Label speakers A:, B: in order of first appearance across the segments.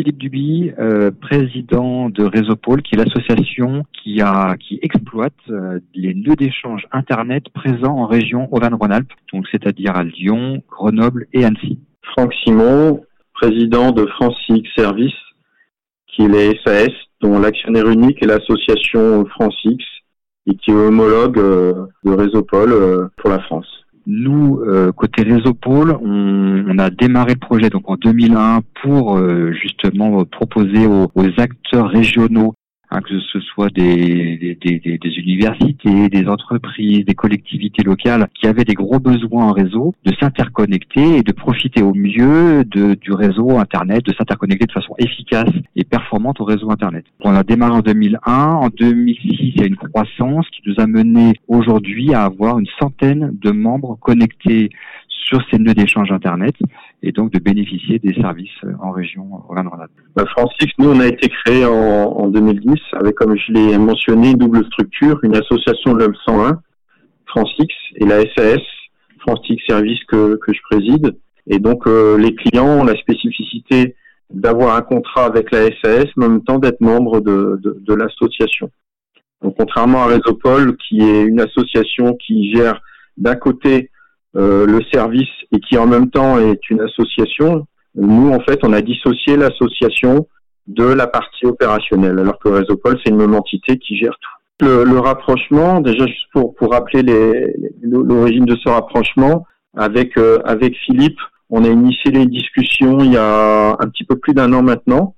A: Philippe Duby, euh, président de Réseaupole, qui est l'association qui a qui exploite euh, les nœuds d'échange internet présents en région Auvergne-Rhône-Alpes, donc c'est-à-dire à Lyon, Grenoble et Annecy.
B: Franck Simon, président de Francic Service, qui est les SAS, dont l'actionnaire unique est l'association Francix et qui est homologue euh, de Réseaupole euh, pour la France.
A: Nous, euh, côté réseau Pôle, on, a démarré le projet donc en 2001 pour justement proposer aux, acteurs régionaux Hein, que ce soit des, universités, des entreprises, des collectivités locales qui avaient des gros besoins en réseau, de s'interconnecter et de profiter au mieux du réseau Internet, de s'interconnecter de façon efficace et performante au réseau Internet. On a démarré en 2001, en 2006 il y a une croissance qui nous a mené aujourd'hui à avoir une centaine de membres connectés sur ces nœuds d'échange Internet et donc de bénéficier des services euh, en région Auvergne-Rhône-Alpes.
B: Bah, Francis, nous on a été créé en, en 2010 avec, comme je l'ai mentionné, une double structure, une association de l'homme 101, Francix, et la SAS, Francix Service que, que je préside. Et donc euh, les clients ont la spécificité d'avoir un contrat avec la SAS, mais en même temps d'être membre de, de, de l'association. Donc contrairement à Réseaupol, qui est une association qui gère d'un côté euh, le service et qui en même temps est une association, nous en fait on a dissocié l'association de la partie opérationnelle, alors que Réseaupol c'est une même entité qui gère tout. Le, rapprochement, déjà juste pour, pour rappeler l'origine de ce rapprochement, avec, euh, avec Philippe, on a initié les discussions il y a un petit peu plus d'un an maintenant.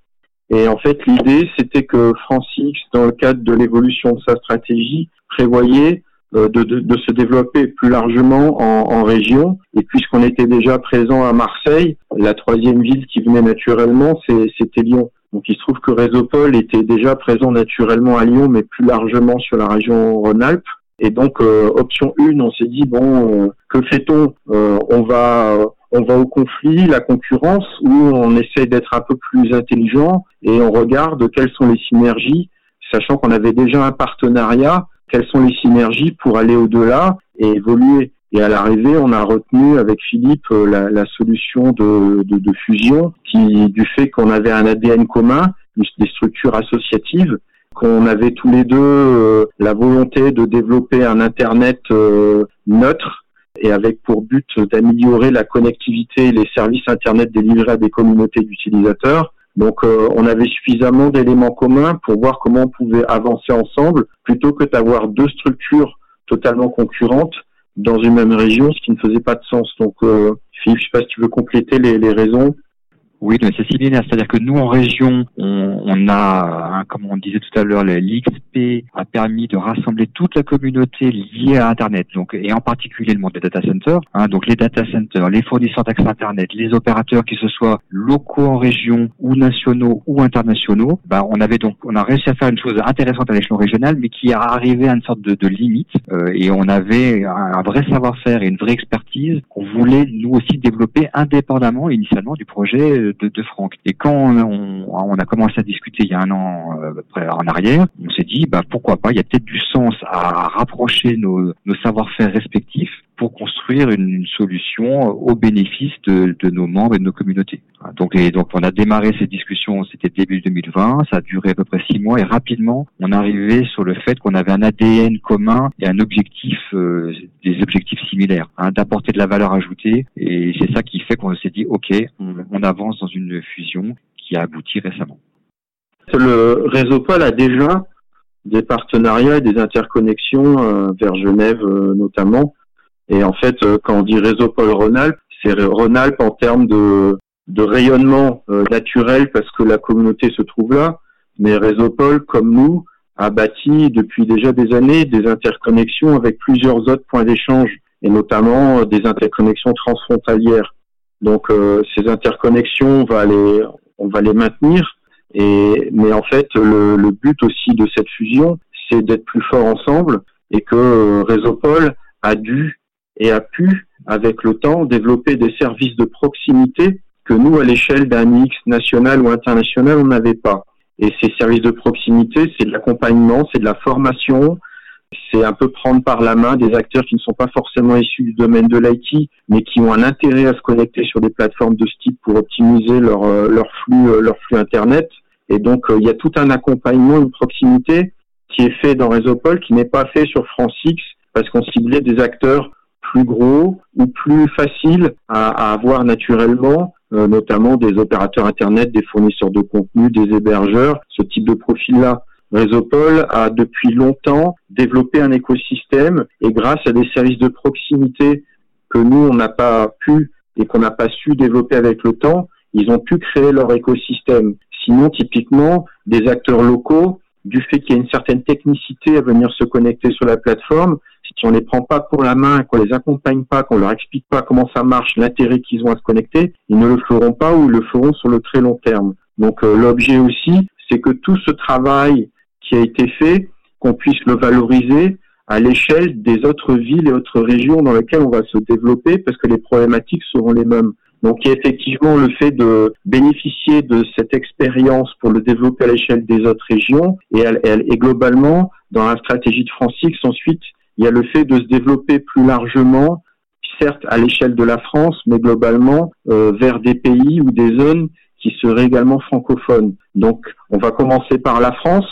B: Et en fait, l'idée, c'était que Francis, dans le cadre de l'évolution de sa stratégie, prévoyait euh, de, de, de, se développer plus largement en, en région. Et puisqu'on était déjà présent à Marseille, la troisième ville qui venait naturellement, c'était Lyon. Donc il se trouve que Réseaupol était déjà présent naturellement à Lyon, mais plus largement sur la région Rhône-Alpes. Et donc euh, option 1, on s'est dit bon, euh, que fait-on? On va on va au conflit, la concurrence, ou on essaie d'être un peu plus intelligent et on regarde quelles sont les synergies, sachant qu'on avait déjà un partenariat quelles sont les synergies pour aller au-delà et évoluer. Et à l'arrivée, on a retenu avec Philippe euh, la, solution de, fusion, qui du fait qu'on avait un ADN commun, des structures associatives, qu'on avait tous les deux euh, la volonté de développer un Internet euh, neutre et avec pour but d'améliorer la connectivité et les services Internet délivrés à des communautés d'utilisateurs. Donc euh, on avait suffisamment d'éléments communs pour voir comment on pouvait avancer ensemble plutôt que d'avoir deux structures totalement concurrentes dans une même région, ce qui ne faisait pas de sens. Donc euh, Philippe, je sais pas si tu veux compléter les raisons.
A: Oui, c'est similaire. C'est-à-dire que nous, en région, on, a, hein, comme on disait tout à l'heure, l'XP a permis de rassembler toute la communauté liée à Internet, donc et en particulier le monde des data centers. Hein, donc les data centers, les fournisseurs d'accès Internet, les opérateurs, qui se soient locaux en région ou nationaux ou internationaux. Bah, on avait donc, on a réussi à faire une chose intéressante à l'échelon régional, mais qui a arrivé à une sorte de, de limite. Euh, et on avait un, vrai savoir-faire et une vraie expertise qu'on voulait nous aussi développer indépendamment initialement du projet de, Franck. Et quand on, a commencé à discuter il y a un an euh, en arrière, on s'est dit bah pourquoi pas, il y a peut-être du sens à rapprocher nos, savoir-faire respectifs pour construire une, solution au bénéfice de, nos membres et de nos communautés. Donc, on a démarré ces discussions, c'était début 2020, ça a duré à peu près six mois et rapidement on arrivait sur le fait qu'on avait un ADN commun et un objectif, euh, des objectifs similaires, hein, d'apporter de la valeur ajoutée et c'est ça qui fait qu'on s'est dit ok, on avance dans une fusion qui a abouti récemment.
B: Le réseau Paul a déjà des partenariats et des interconnexions euh, vers Genève euh, notamment. Et en fait, euh, quand on dit réseau Paul Rhône-Alpes, c'est Rhône-Alpes en termes de, de rayonnement naturel parce que la communauté se trouve là. Mais réseau Paul, comme nous, a bâti depuis déjà des années des interconnexions avec plusieurs autres points d'échange et notamment des interconnexions transfrontalières. Donc euh, ces interconnexions, on va les, on va les maintenir. Et mais en fait, le, le but aussi de cette fusion, c'est d'être plus fort ensemble et que euh, Réseaupol a dû et a pu, avec le temps, développer des services de proximité que nous, à l'échelle d'un X national ou international, on n'avait pas. Et ces services de proximité, c'est de l'accompagnement, c'est de la formation, c'est un peu prendre par la main des acteurs qui ne sont pas forcément issus du domaine de l'IT, mais qui ont un intérêt à se connecter sur des plateformes de ce type pour optimiser leur, euh, leur flux, euh, leur flux Internet. Et donc, il y a tout un accompagnement, une proximité qui est fait dans Réseaupol, qui n'est pas fait sur FranceX, parce qu'on ciblait des acteurs plus gros ou plus faciles à, avoir naturellement, notamment des opérateurs Internet, des fournisseurs de contenu, des hébergeurs, ce type de profil-là. Réseaupol a depuis longtemps développé un écosystème et grâce à des services de proximité que nous, on n'a pas pu et qu'on n'a pas su développer avec le temps, ils ont pu créer leur écosystème. Sinon, typiquement, des acteurs locaux, du fait qu'il y a une certaine technicité à venir se connecter sur la plateforme, si on les prend pas pour la main, qu'on les accompagne pas, qu'on leur explique pas comment ça marche, l'intérêt qu'ils ont à se connecter, ils ne le feront pas ou ils le feront sur le très long terme. Donc euh, l'objet aussi, c'est que tout ce travail qui a été fait, qu'on puisse le valoriser à l'échelle des autres villes et autres régions dans lesquelles on va se développer parce que les problématiques seront les mêmes. Donc il y a effectivement le fait de bénéficier de cette expérience pour le développer à l'échelle des autres régions et, et, globalement dans la stratégie de Francix ensuite il y a le fait de se développer plus largement certes à l'échelle de la France mais globalement euh, vers des pays ou des zones qui seraient également francophones. Donc on va commencer par la France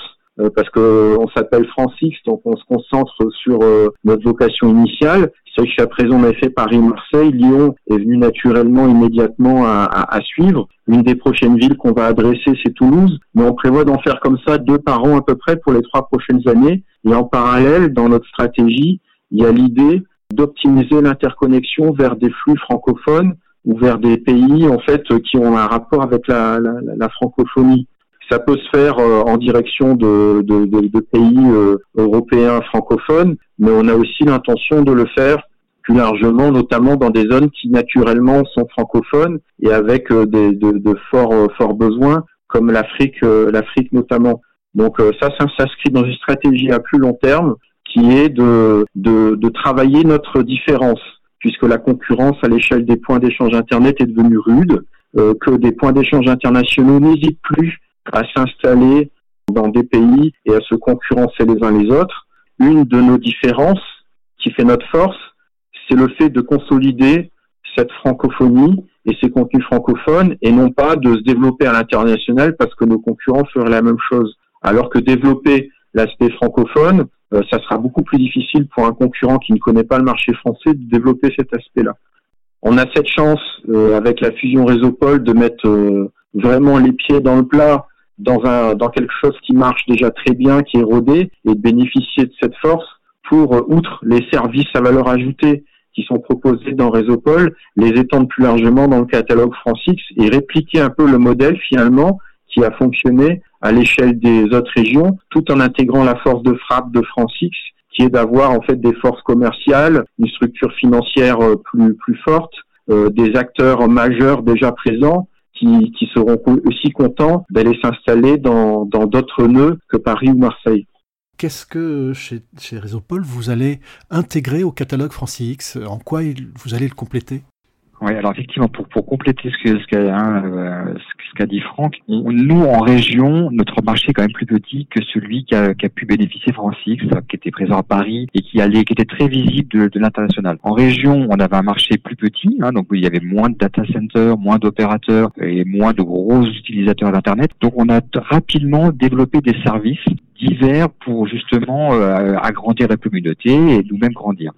B: parce que on s'appelle Francis, donc on se concentre sur euh, notre vocation initiale. C'est jusqu'à présent on a fait Paris-Marseille, Lyon est venu naturellement immédiatement à, à, suivre. Une des prochaines villes qu'on va adresser c'est Toulouse, mais on prévoit d'en faire comme ça deux par an à peu près pour les trois prochaines années. Et en parallèle, dans notre stratégie, il y a l'idée d'optimiser l'interconnexion vers des flux francophones ou vers des pays en fait qui ont un rapport avec la, la, la francophonie. Ça peut se faire euh, en direction de, pays euh, européens francophones, mais on a aussi l'intention de le faire plus largement, notamment dans des zones qui naturellement sont francophones et avec euh, de, forts, besoins, comme l'Afrique, l'Afrique notamment. Donc ça, ça s'inscrit dans une stratégie à plus long terme qui est de travailler notre différence, puisque la concurrence à l'échelle des points d'échange Internet est devenue rude, que des points d'échange internationaux n'hésitent plus à s'installer dans des pays et à se concurrencer les uns les autres. Une de nos différences qui fait notre force, c'est le fait de consolider cette francophonie et ces contenus francophones et non pas de se développer à l'international parce que nos concurrents feraient la même chose. Alors que développer l'aspect francophone, euh, ça sera beaucoup plus difficile pour un concurrent qui ne connaît pas le marché français de développer cet aspect-là. On a cette chance euh, avec la fusion Réseaupol de mettre euh, vraiment les pieds dans le plat dans un dans quelque chose qui marche déjà très bien, qui est rodé, et de bénéficier de cette force pour, euh, outre les services à valeur ajoutée qui sont proposés dans Réseaupol, les étendre plus largement dans le catalogue Francix et répliquer un peu le modèle finalement qui a fonctionné à l'échelle des autres régions, tout en intégrant la force de frappe de Francix, qui est d'avoir en fait des forces commerciales, une structure financière euh, plus plus forte, euh, des acteurs majeurs déjà présents qui, seront aussi contents d'aller s'installer dans d'autres nœuds que Paris ou Marseille.
C: Qu'est-ce que chez, chez Réseaupol vous allez intégrer au catalogue X? En quoi vous allez le compléter?
A: Oui, alors effectivement, pour, pour compléter ce que ce qu'a hein, euh, ce qu'a dit Franck, nous en région, notre marché est quand même plus petit que celui qui a, pu bénéficier Francix, qui était présent à Paris et qui allait, qui était très visible de, de l'international. En région, on avait un marché plus petit, hein, donc il y avait moins de data centers, moins d'opérateurs et moins de gros utilisateurs d'internet. Donc on a rapidement développé des services divers pour justement euh, agrandir la communauté et nous-mêmes grandir.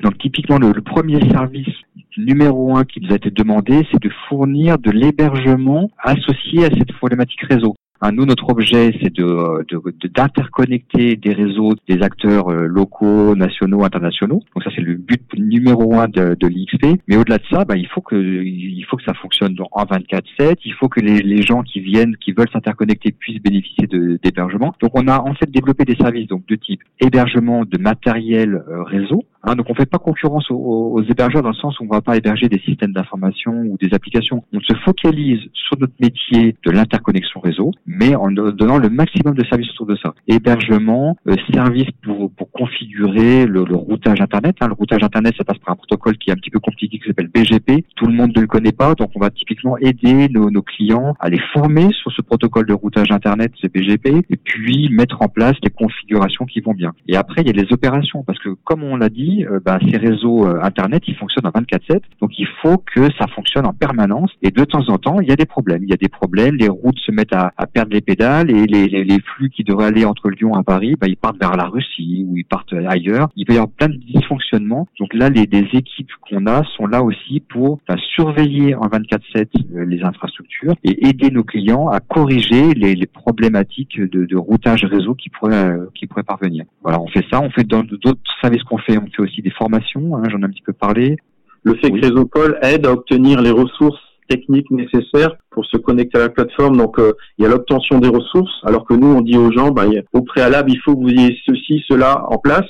A: Donc typiquement le, premier service numéro un qui nous a été demandé, c'est de fournir de l'hébergement associé à cette problématique réseau. Un, nous, notre objet, c'est de, d'interconnecter des réseaux des acteurs euh, locaux, nationaux, internationaux. Donc ça, c'est le but numéro un de, de l'XP. Mais au-delà de ça, bah, il faut que il faut que ça fonctionne en 24/7. Il faut que les, les gens qui viennent, qui veulent s'interconnecter, puissent bénéficier d'hébergement. Donc on a en fait développé des services donc de type hébergement de matériel euh, réseau Hein, donc on fait pas concurrence aux, hébergeurs dans le sens où on va pas héberger des systèmes d'information ou des applications. On se focalise sur notre métier de l'interconnexion réseau, mais en donnant le maximum de services autour de ça. Hébergement, euh, service pour, pour configurer le, le routage Internet. Hein. Le routage Internet, ça passe par un protocole qui est un petit peu compliqué qui s'appelle BGP. Tout le monde ne le connaît pas, donc on va typiquement aider nos, nos clients à les former sur ce protocole de routage Internet, c'est BGP, et puis mettre en place des configurations qui vont bien. Et après, il y a les opérations, parce que comme on l'a dit, euh, bah, ces réseaux euh, Internet, ils fonctionnent en 24/7, donc il faut que ça fonctionne en permanence. Et de temps en temps, il y a des problèmes. Il y a des problèmes, les routes se mettent à, perdre les pédales et les, flux qui devraient aller entre Lyon et Paris, bah, ils partent vers la Russie ou ils partent ailleurs. Il peut y avoir plein de dysfonctionnements. Donc là, les, équipes qu'on a sont là aussi pour bah, surveiller en 24/7 euh, les infrastructures et aider nos clients à corriger les, problématiques de, routage réseau qui pourraient parvenir. Voilà, on fait ça. On fait d'autres services qu'on fait, on fait aussi des formations. Hein, J'en ai un petit peu parlé.
B: Le fait que Résopol aide à obtenir les ressources techniques nécessaires pour se connecter à la plateforme. Donc, euh, il y a l'obtention des ressources, alors que nous, on dit aux gens, bah, au préalable, il faut que vous ayez ceci, cela en place.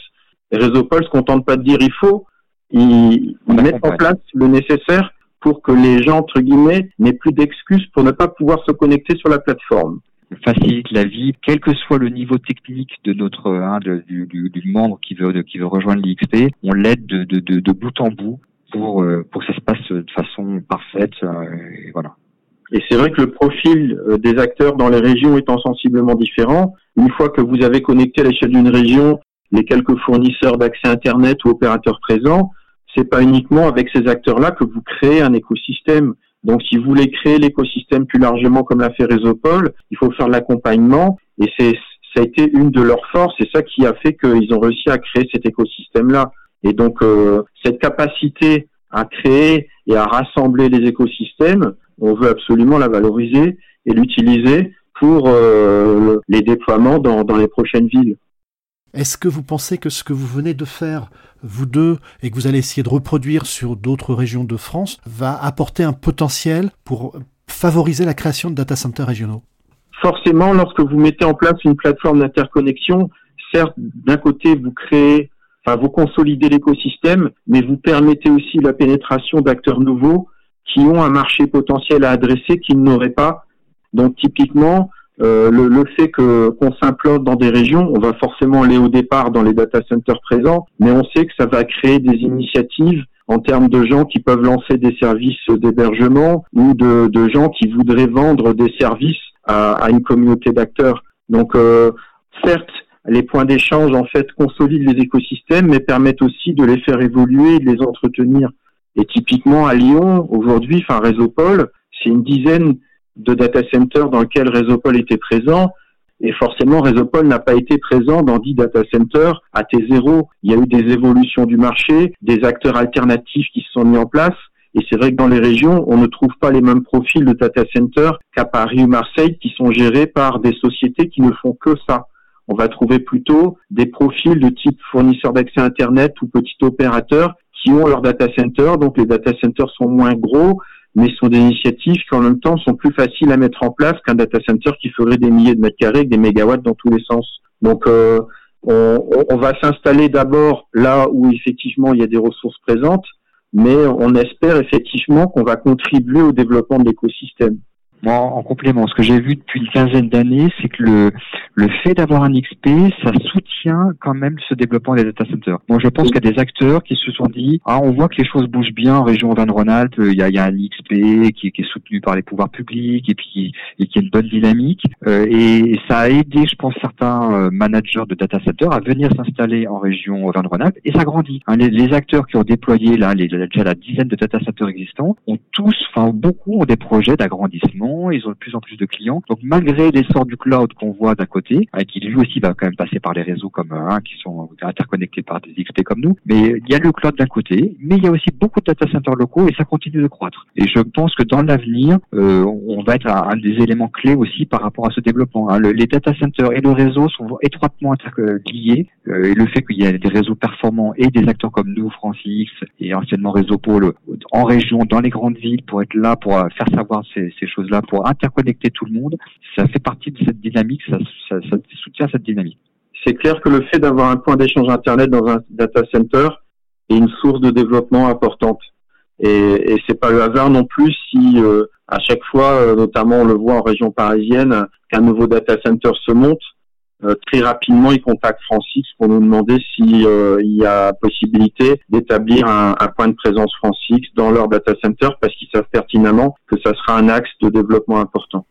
B: Et Résopol se contente pas de dire il faut, ils, mettent en place le nécessaire pour que les gens, entre guillemets, n'aient plus d'excuses pour ne pas pouvoir se connecter sur la plateforme
A: facilite la vie, quel que soit le niveau technique de notre hein, du, du, du, membre qui veut qui veut rejoindre l'IXP, on l'aide de, de, bout en bout pour euh, pour que ça se passe de façon parfaite. Euh, et voilà.
B: Et c'est vrai que le profil euh, des acteurs dans les régions étant sensiblement différent, une fois que vous avez connecté à l'échelle d'une région les quelques fournisseurs d'accès Internet ou opérateurs présents, c'est pas uniquement avec ces acteurs-là que vous créez un écosystème. Donc, si vous voulez créer l'écosystème plus largement comme l'a fait Résopol, il faut faire de l'accompagnement et c'est ça a été une de leurs forces et ça qui a fait qu'ils ont réussi à créer cet écosystème-là. Et donc, euh, cette capacité à créer et à rassembler les écosystèmes, on veut absolument la valoriser et l'utiliser pour euh, les déploiements dans les prochaines villes.
C: Est-ce que vous pensez que ce que vous venez de faire, vous deux, et que vous allez essayer de reproduire sur d'autres régions de France, va apporter un potentiel pour favoriser la création de data centers régionaux?
B: Forcément, lorsque vous mettez en place une plateforme d'interconnexion, certes, d'un côté, vous créez, enfin, vous consolidez l'écosystème, mais vous permettez aussi la pénétration d'acteurs nouveaux qui ont un marché potentiel à adresser qu'ils n'auraient pas. Donc, typiquement, euh, le, le, fait que qu'on s'implante dans des régions, on va forcément aller au départ dans les data centers présents, mais on sait que ça va créer des initiatives en termes de gens qui peuvent lancer des services d'hébergement ou de, de, gens qui voudraient vendre des services à, à une communauté d'acteurs. Donc, euh, certes, les points d'échange en fait consolident les écosystèmes, mais permettent aussi de les faire évoluer et de les entretenir. Et typiquement à Lyon, aujourd'hui, enfin Réseaupol, c'est une dizaine de data centers dans lequel Résopol était présent. Et forcément, Résopol n'a pas été présent dans 10 data centers à T0. Il y a eu des évolutions du marché, des acteurs alternatifs qui se sont mis en place. Et c'est vrai que dans les régions, on ne trouve pas les mêmes profils de data centers qu'à Paris ou Marseille qui sont gérés par des sociétés qui ne font que ça. On va trouver plutôt des profils de type fournisseur d'accès Internet ou petit opérateur qui ont leur data center. Donc les data centers sont moins gros, mais sont des initiatives qui en même temps sont plus faciles à mettre en place qu'un data center qui ferait des milliers de mètres carrés des mégawatts dans tous les sens. Donc euh, on, on, va s'installer d'abord là où effectivement il y a des ressources présentes, mais on espère effectivement qu'on va contribuer au développement de l'écosystème.
A: Moi, en complément, ce que j'ai vu depuis une quinzaine d'années, c'est que le, le fait d'avoir un XP, ça soutient quand même ce développement des data centers. Moi, je pense qu'il y a des acteurs qui se sont dit, ah, on voit que les choses bougent bien en région Auvergne-Rhône-Alpes, il y a, y a, un XP qui, qui, est soutenu par les pouvoirs publics et puis et qui a une bonne dynamique. Euh, et ça a aidé, je pense, certains euh, managers de data centers à venir s'installer en région Auvergne-Rhône-Alpes et ça grandit. Hein, les, les, acteurs qui ont déployé là, les, déjà la dizaine de data centers existants, ont tous, enfin beaucoup, ont des projets d'agrandissement ils ont de plus en plus de clients. Donc malgré l'essor du cloud qu'on voit d'un côté, hein, qui lui aussi va quand même passer par les réseaux comme hein, qui sont interconnectés par des XP comme nous, mais il y a le cloud d'un côté, mais il y a aussi beaucoup de data centers locaux et ça continue de croître. Et je pense que dans l'avenir, euh, on va être un, des éléments clés aussi par rapport à ce développement. Hein. les data centers et le réseau sont étroitement liés euh, et le fait qu'il y ait des réseaux performants et des acteurs comme nous, Francis et anciennement Réseau Pôle en région, dans les grandes villes, pour être là, pour faire savoir ces, ces choses-là pour interconnecter tout le monde, ça fait partie de cette dynamique, ça, soutient cette dynamique.
B: C'est clair que le fait d'avoir un point d'échange Internet dans un data center, et une source de développement importante. Et, et c'est pas le hasard non plus si euh, à chaque fois, euh, notamment on le voit en région parisienne, qu'un nouveau data center se monte, euh, très rapidement ils contactent Francis pour nous demander s'il il y a possibilité d'établir un, point de présence Francis dans leur data center parce qu'ils savent pertinemment que ça sera un axe de développement important.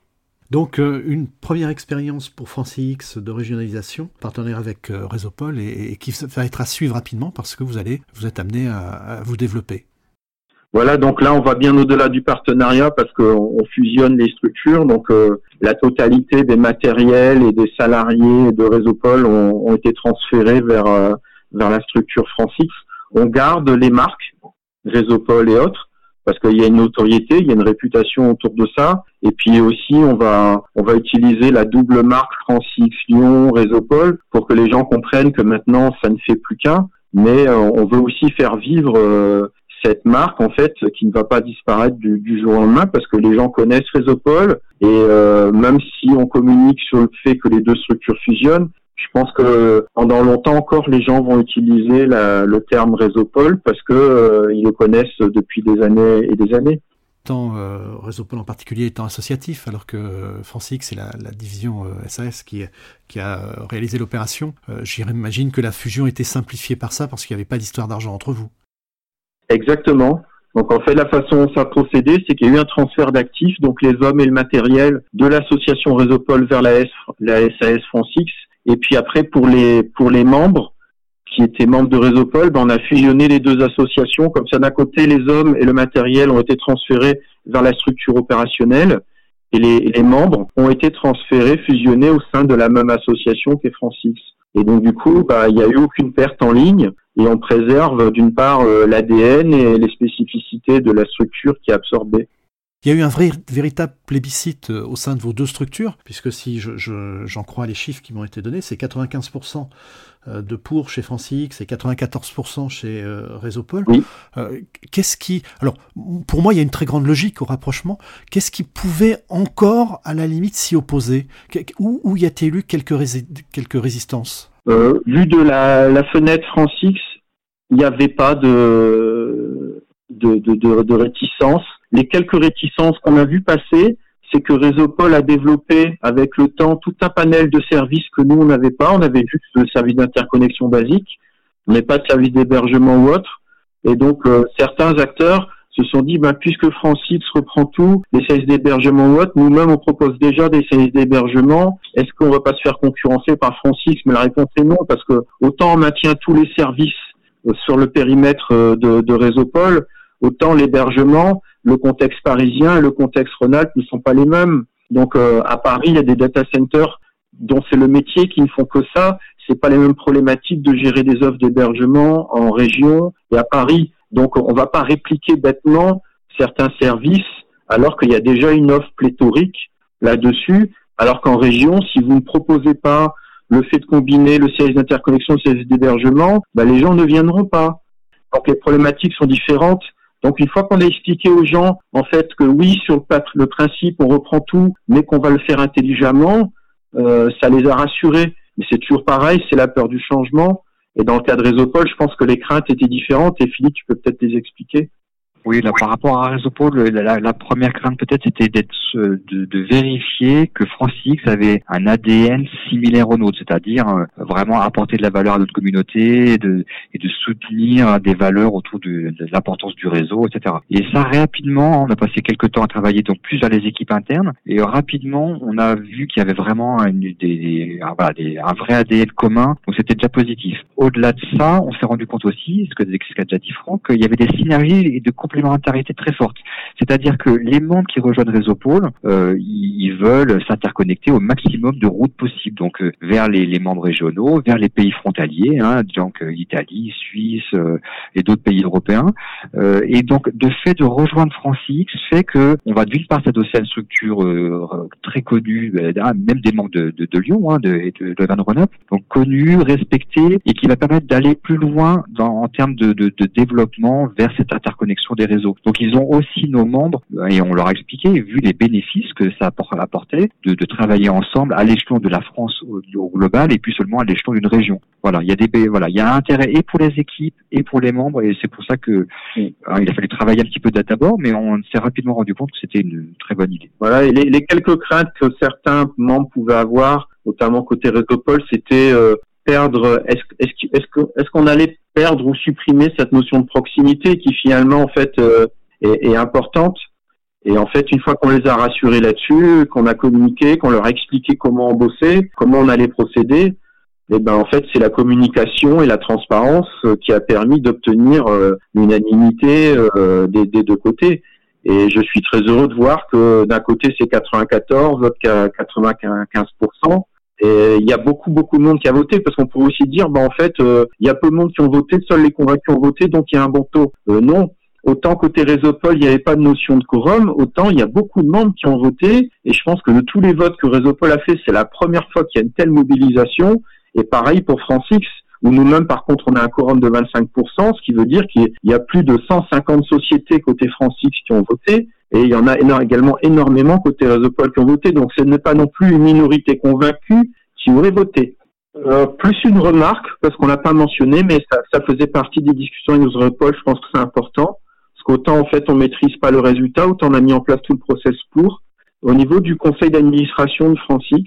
C: Donc une première expérience pour FranCX de régionalisation, partenaire avec euh, Résopol et, et, qui va être à suivre rapidement parce que vous allez vous êtes amené à vous développer.
B: Voilà, donc là, on va bien au-delà du partenariat parce qu'on fusionne les structures. Donc, euh, la totalité des matériels et des salariés de Résopol ont, ont été transférés vers euh, vers la structure Francix. On garde les marques Résopol et autres parce qu'il y a une notoriété, il y a une réputation autour de ça. Et puis aussi, on va on va utiliser la double marque Francix Lyon Résopol pour que les gens comprennent que maintenant, ça ne fait plus qu'un. Mais euh, on veut aussi faire vivre cette marque en fait qui ne va pas disparaître du, jour au lendemain parce que les gens connaissent Résopol et euh, même si on communique sur le fait que les deux structures fusionnent, je pense que pendant longtemps encore les gens vont utiliser le terme Résopol parce que euh, ils le connaissent depuis des années et des années.
C: Tant euh, Résopol en particulier étant associatif, alors que euh, Francix c'est la, division SAS qui, qui a réalisé l'opération, j'imagine que la fusion était simplifiée par ça parce qu'il n'y avait pas d'histoire d'argent entre vous.
B: Exactement. Donc en fait, la façon dont ça a procédé, c'est qu'il y a eu un transfert d'actifs, donc les hommes et le matériel de l'association Résopol vers la, S, la SAS France X. Et puis après, pour les pour les membres qui étaient membres de Résopol, ben, on a fusionné les deux associations. Comme ça, d'un côté, les hommes et le matériel ont été transférés vers la structure opérationnelle et les, les membres ont été transférés, fusionnés au sein de la même association qu'est France X. Et donc du coup, bah, il n'y a eu aucune perte en ligne et on préserve d'une part euh, l'ADN et les spécificités de la structure qui est absorbée.
C: Il y a eu un vrai, véritable plébiscite euh, au sein de vos deux structures, puisque si j'en je, je, crois les chiffres qui m'ont été donnés, c'est 95% euh, de pour chez Francix et 94% chez Résopol.
B: Oui.
C: Qu'est-ce qui... Alors, pour moi, il y a une très grande logique au rapprochement. Qu'est-ce qui pouvait encore, à la limite, s'y opposer? Où, où y a-t-il eu quelques résistances?
B: Euh, Vu de la, la fenêtre Francix, il n'y avait pas de, de, de, de, de réticence les quelques réticences qu'on a vu passer, c'est que Résopol a développé avec le temps tout un panel de services que nous on n'avait pas. On avait juste le service d'interconnexion basique, mais pas de service d'hébergement ou autre. Et donc euh, certains acteurs se sont dit, ben, puisque Francis reprend tout, les services d'hébergement ou autre, nous-mêmes on propose déjà des services d'hébergement. Est-ce qu'on va pas se faire concurrencer par Francis? Mais la réponse est non, parce que autant on maintient tous les services euh, sur le périmètre euh, de, de Résopol, autant l'hébergement, le contexte parisien et le contexte Rhône-Alpes ne sont pas les mêmes. Donc euh, à Paris, il y a des data centers dont c'est le métier qui ne font que ça. C'est pas les mêmes problématiques de gérer des offres d'hébergement en région et à Paris. Donc on va pas répliquer bêtement certains services alors qu'il y a déjà une offre pléthorique là-dessus. Alors qu'en région, si vous ne proposez pas le fait de combiner le service d'interconnexion le service d'hébergement, bah, les gens ne viendront pas. Donc les problématiques sont différentes donc une fois qu'on a expliqué aux gens en fait que oui sur le, principe on reprend tout, mais qu'on va le faire intelligemment, euh, ça les a rassurés. Mais c'est toujours pareil, c'est la peur du changement. Et dans le cas de Résopol, je pense que les craintes étaient différentes. Et Philippe, tu peux peut-être les expliquer.
A: Oui, là, par rapport à Résopol, la, la, première crainte peut-être c'était d'être de, de, vérifier que Francix avait un ADN similaire au nôtre, c'est-à-dire euh, vraiment apporter de la valeur à notre communauté et de, et de soutenir des valeurs autour de, de l'importance du réseau, etc. Et ça rapidement, on a passé quelques temps à travailler donc plus vers les équipes internes et rapidement on a vu qu'il y avait vraiment une, des, des, un, voilà, des, un vrai ADN commun, donc c'était déjà positif. Au-delà de ça, on s'est rendu compte aussi, ce que ce qu'a déjà dit Franck, qu'il y avait des synergies et de complémentarité très forte. C'est-à-dire que les membres qui rejoignent Résopol, euh, ils veulent s'interconnecter au maximum de routes possibles, donc euh, vers les, membres régionaux, vers les pays frontaliers, hein, donc euh, Italie, Suisse et d'autres pays européens. Et donc, de fait de rejoindre Francix fait que on va d'une part s'adosser à une structure très connue, même des membres de, de, de Lyon, hein, de, de, de Van Rhône, donc connue, respectée, et qui va permettre d'aller plus loin en termes de, de, de développement vers cette interconnexion des réseaux. Donc ils ont aussi nos membres, et on leur a expliqué, vu les bénéfices que ça apportait, de, de travailler ensemble à l'échelon de la France au, global et puis seulement à l'échelon d'une région. Voilà, il y a des voilà, il y a un intérêt et pour les équipes et pour les membres, et c'est pour ça que il a fallu travailler un petit peu d'abord, mais on s'est rapidement rendu compte que c'était une très bonne idée.
B: Voilà, et les, les, quelques craintes que certains membres pouvaient avoir, notamment côté Rétopole, c'était euh, perdre, est-ce est-ce qu'on allait perdre ou supprimer cette notion de proximité qui finalement en fait euh, est, est, importante? Et en fait, une fois qu'on les a rassurés là-dessus, qu'on a communiqué, qu'on leur a expliqué comment on bossait, comment on allait procéder, eh ben en fait c'est la communication et la transparence euh, qui a permis d'obtenir l'unanimité des, des, deux côtés. Et je suis très heureux de voir que d'un côté c'est 94, l'autre 95%. Et il y a beaucoup beaucoup de monde qui a voté parce qu'on pourrait aussi dire bah en fait euh, il y a peu de monde qui ont voté, seuls les convaincus ont voté donc il y a un bon taux. Euh, non, autant côté Résopol il n'y avait pas de notion de quorum, autant il y a beaucoup de membres qui ont voté et je pense que de tous les votes que Résopol a fait, c'est la première fois qu'il y a une telle mobilisation. Et pareil pour Francix où nous-mêmes, par contre, on a un quorum de 25%, ce qui veut dire qu'il y a plus de 150 sociétés côté Francix qui ont voté, et il y en a également énormément côté Réseau-Pol qui ont voté, donc ce n'est pas non plus une minorité convaincue qui aurait voté. Euh, plus une remarque, parce qu'on l'a pas mentionné, mais ça, ça, faisait partie des discussions avec nos Paul, je pense que c'est important, parce qu'autant en fait on maîtrise pas le résultat, autant on a mis en place tout le process pour. Au niveau du conseil d'administration de Francix,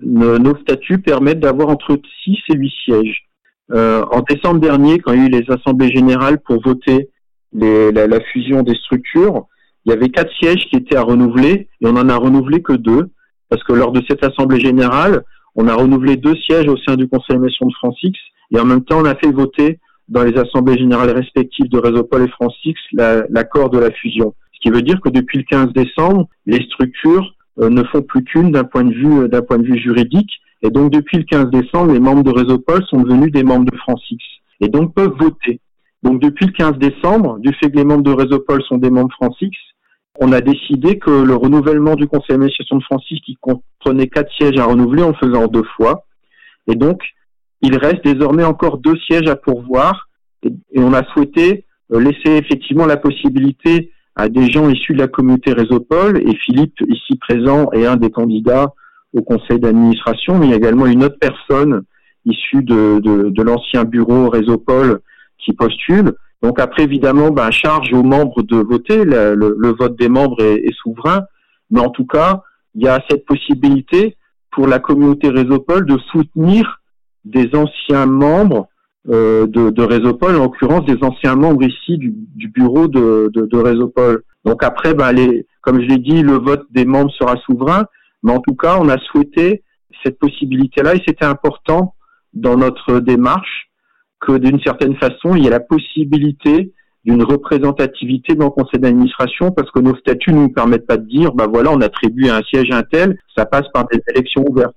B: nos statuts permettent d'avoir entre 6 et 8 sièges. Euh, en décembre dernier, quand il y a eu les assemblées générales pour voter les, la, fusion des structures, il y avait quatre sièges qui étaient à renouveler et on en a renouvelé que deux parce que lors de cette assemblée générale, on a renouvelé deux sièges au sein du conseil d'administration de Francix et en même temps on a fait voter dans les assemblées générales respectives de Réseau-Pol et Francix l'accord de la fusion. Ce qui veut dire que depuis le 15 décembre, les structures euh, ne font plus qu'une d'un point de vue d'un point de vue juridique et donc, depuis le 15 décembre, les membres de Réseau Pol sont devenus des membres de Francix et donc peuvent voter. Donc, depuis le 15 décembre, du fait que les membres de Réseau Pol sont des membres Francix, on a décidé que le renouvellement du conseil d'administration de Francix, qui comprenait quatre sièges à renouveler, on le faisait en deux fois. Et donc, il reste désormais encore deux sièges à pourvoir. Et, on a souhaité euh, laisser effectivement la possibilité à des gens issus de la communauté Réseau Pol, et Philippe, ici présent, est un des candidats au conseil d'administration, mais il y a également une autre personne issue de, l'ancien bureau Résopol qui postule. Donc après, évidemment, ben, charge aux membres de voter. Le, le, vote des membres est, est, souverain, mais en tout cas, il y a cette possibilité pour la communauté Résopol de soutenir des anciens membres euh, de, de en l'occurrence des anciens membres ici du, du bureau de, de, de. Donc après, ben, les, comme je l'ai dit, le vote des membres sera souverain, mais en tout cas, on a souhaité cette possibilité-là et c'était important dans notre démarche que d'une certaine façon, il y ait la possibilité d'une représentativité dans le conseil d'administration parce que nos statuts ne nous permettent pas de dire, bah voilà, on attribue un siège à un tel, ça passe par des élections ouvertes.